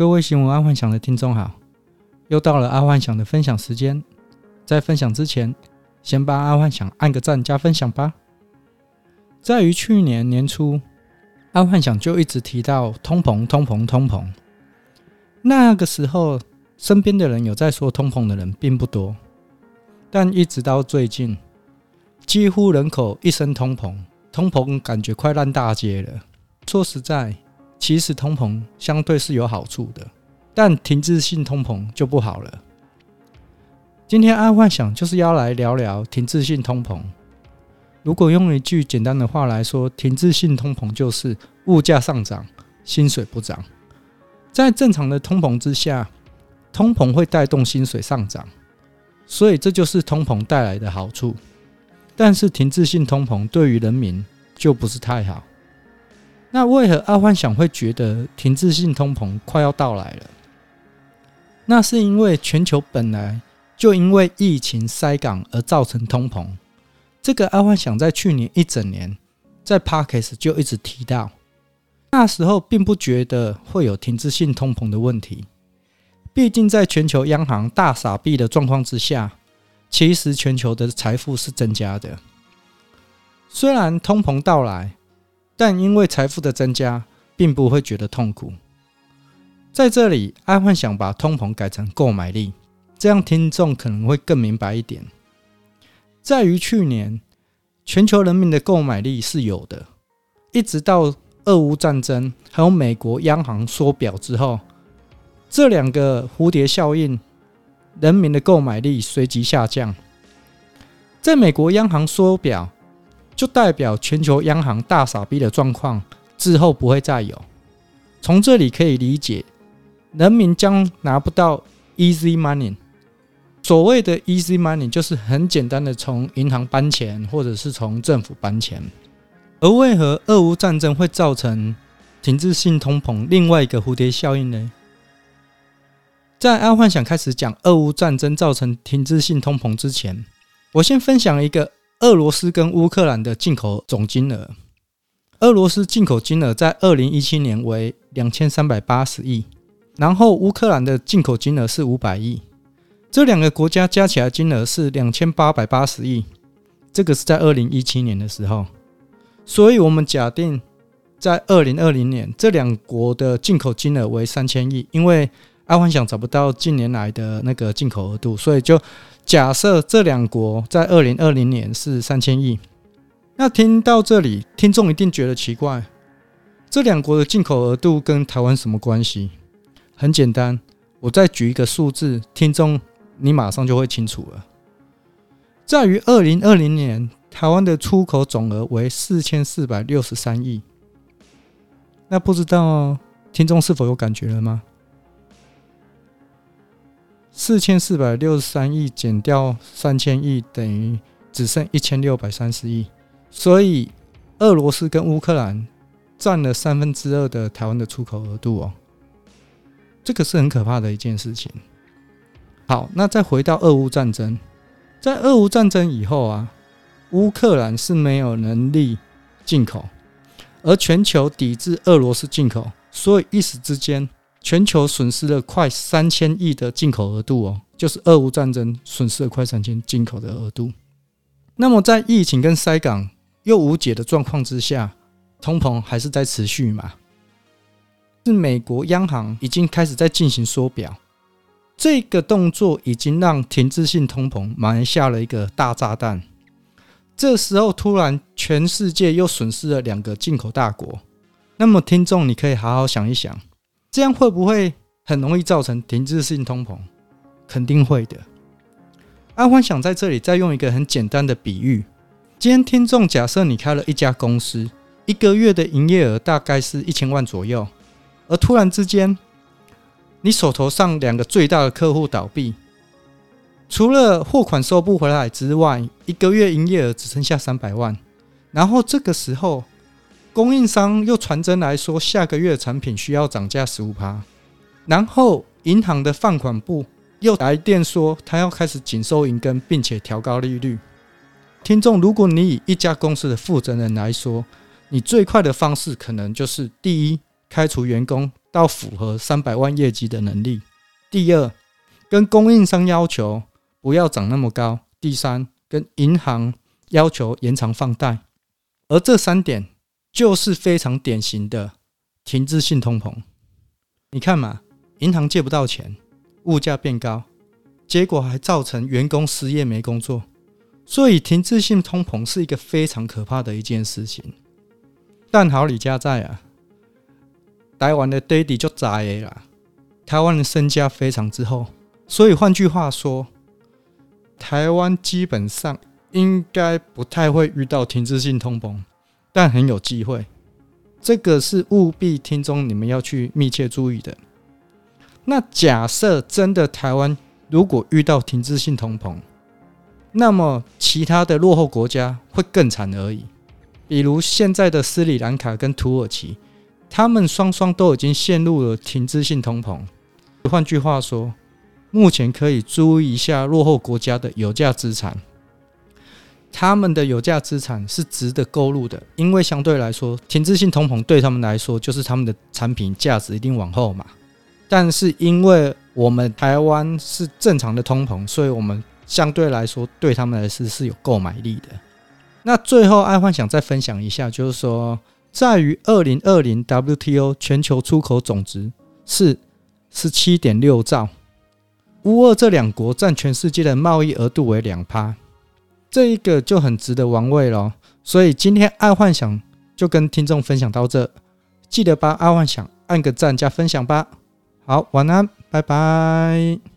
各位新闻阿幻想的听众好，又到了阿幻想的分享时间。在分享之前，先帮阿幻想按个赞加分享吧。在于去年年初，阿幻想就一直提到通膨、通膨、通膨。那个时候，身边的人有在说通膨的人并不多，但一直到最近，几乎人口一声通膨，通膨感觉快烂大街了。说实在。其实通膨相对是有好处的，但停滞性通膨就不好了。今天阿幻想就是要来聊聊停滞性通膨。如果用一句简单的话来说，停滞性通膨就是物价上涨，薪水不涨。在正常的通膨之下，通膨会带动薪水上涨，所以这就是通膨带来的好处。但是停滞性通膨对于人民就不是太好。那为何阿幻想会觉得停滞性通膨快要到来了？那是因为全球本来就因为疫情塞港而造成通膨。这个阿幻想在去年一整年在 Podcast 就一直提到，那时候并不觉得会有停滞性通膨的问题。毕竟在全球央行大撒币的状况之下，其实全球的财富是增加的。虽然通膨到来。但因为财富的增加，并不会觉得痛苦。在这里，阿幻想把通膨改成购买力，这样听众可能会更明白一点。在于去年，全球人民的购买力是有的，一直到俄乌战争，还有美国央行缩表之后，这两个蝴蝶效应，人民的购买力随即下降。在美国央行缩表。就代表全球央行大傻逼的状况之后不会再有。从这里可以理解，人民将拿不到 easy money。所谓的 easy money 就是很简单的从银行搬钱，或者是从政府搬钱。而为何俄乌战争会造成停滞性通膨？另外一个蝴蝶效应呢？在阿幻想开始讲俄乌战争造成停滞性通膨之前，我先分享一个。俄罗斯跟乌克兰的进口总金额，俄罗斯进口金额在二零一七年为两千三百八十亿，然后乌克兰的进口金额是五百亿，这两个国家加起来金额是两千八百八十亿，这个是在二零一七年的时候，所以我们假定在二零二零年这两国的进口金额为三千亿，因为阿幻想找不到近年来的那个进口额度，所以就。假设这两国在二零二零年是三千亿，那听到这里，听众一定觉得奇怪：这两国的进口额度跟台湾什么关系？很简单，我再举一个数字，听众你马上就会清楚了。在于二零二零年，台湾的出口总额为四千四百六十三亿，那不知道听众是否有感觉了吗？四千四百六十三亿减掉三千亿，等于只剩一千六百三十亿。所以，俄罗斯跟乌克兰占了三分之二的台湾的出口额度哦。这个是很可怕的一件事情。好，那再回到俄乌战争，在俄乌战争以后啊，乌克兰是没有能力进口，而全球抵制俄罗斯进口，所以一时之间。全球损失了快三千亿的进口额度哦，就是俄乌战争损失了快三千进口的额度。那么在疫情跟塞港又无解的状况之下，通膨还是在持续嘛？是美国央行已经开始在进行缩表，这个动作已经让停滞性通膨埋下了一个大炸弹。这时候突然全世界又损失了两个进口大国，那么听众你可以好好想一想。这样会不会很容易造成停滞性通膨？肯定会的。阿欢想在这里再用一个很简单的比喻：今天听众假设你开了一家公司，一个月的营业额大概是一千万左右，而突然之间，你手头上两个最大的客户倒闭，除了货款收不回来之外，一个月营业额只剩下三百万，然后这个时候。供应商又传真来说，下个月产品需要涨价十五趴，然后银行的放款部又来电说，他要开始紧收银根，并且调高利率。听众，如果你以一家公司的负责人来说，你最快的方式可能就是：第一，开除员工；到符合三百万业绩的能力。第二，跟供应商要求不要涨那么高。第三，跟银行要求延长放贷。而这三点就是非常典型的停滞性通膨。你看嘛，银行借不到钱，物价变高，结果还造成员工失业没工作。所以停滞性通膨是一个非常可怕的一件事情。但好李家在啊，台湾的爹地就栽了，台湾的身家非常之厚，所以换句话说，台湾基本上应该不太会遇到停滞性通膨，但很有机会。这个是务必听众你们要去密切注意的。那假设真的台湾如果遇到停滞性通膨，那么其他的落后国家会更惨而已。比如现在的斯里兰卡跟土耳其，他们双双都已经陷入了停滞性通膨。换句话说，目前可以注意一下落后国家的有价资产，他们的有价资产是值得购入的，因为相对来说，停滞性通膨对他们来说就是他们的产品价值一定往后嘛。但是因为我们台湾是正常的通膨，所以我们相对来说对他们来说是有购买力的。那最后，爱幻想再分享一下，就是说，在于二零二零 WTO 全球出口总值是十七点六兆，乌俄这两国占全世界的贸易额度为两趴，这一个就很值得玩味了。所以今天爱幻想就跟听众分享到这，记得帮爱幻想按个赞加分享吧。好，晚安，拜拜。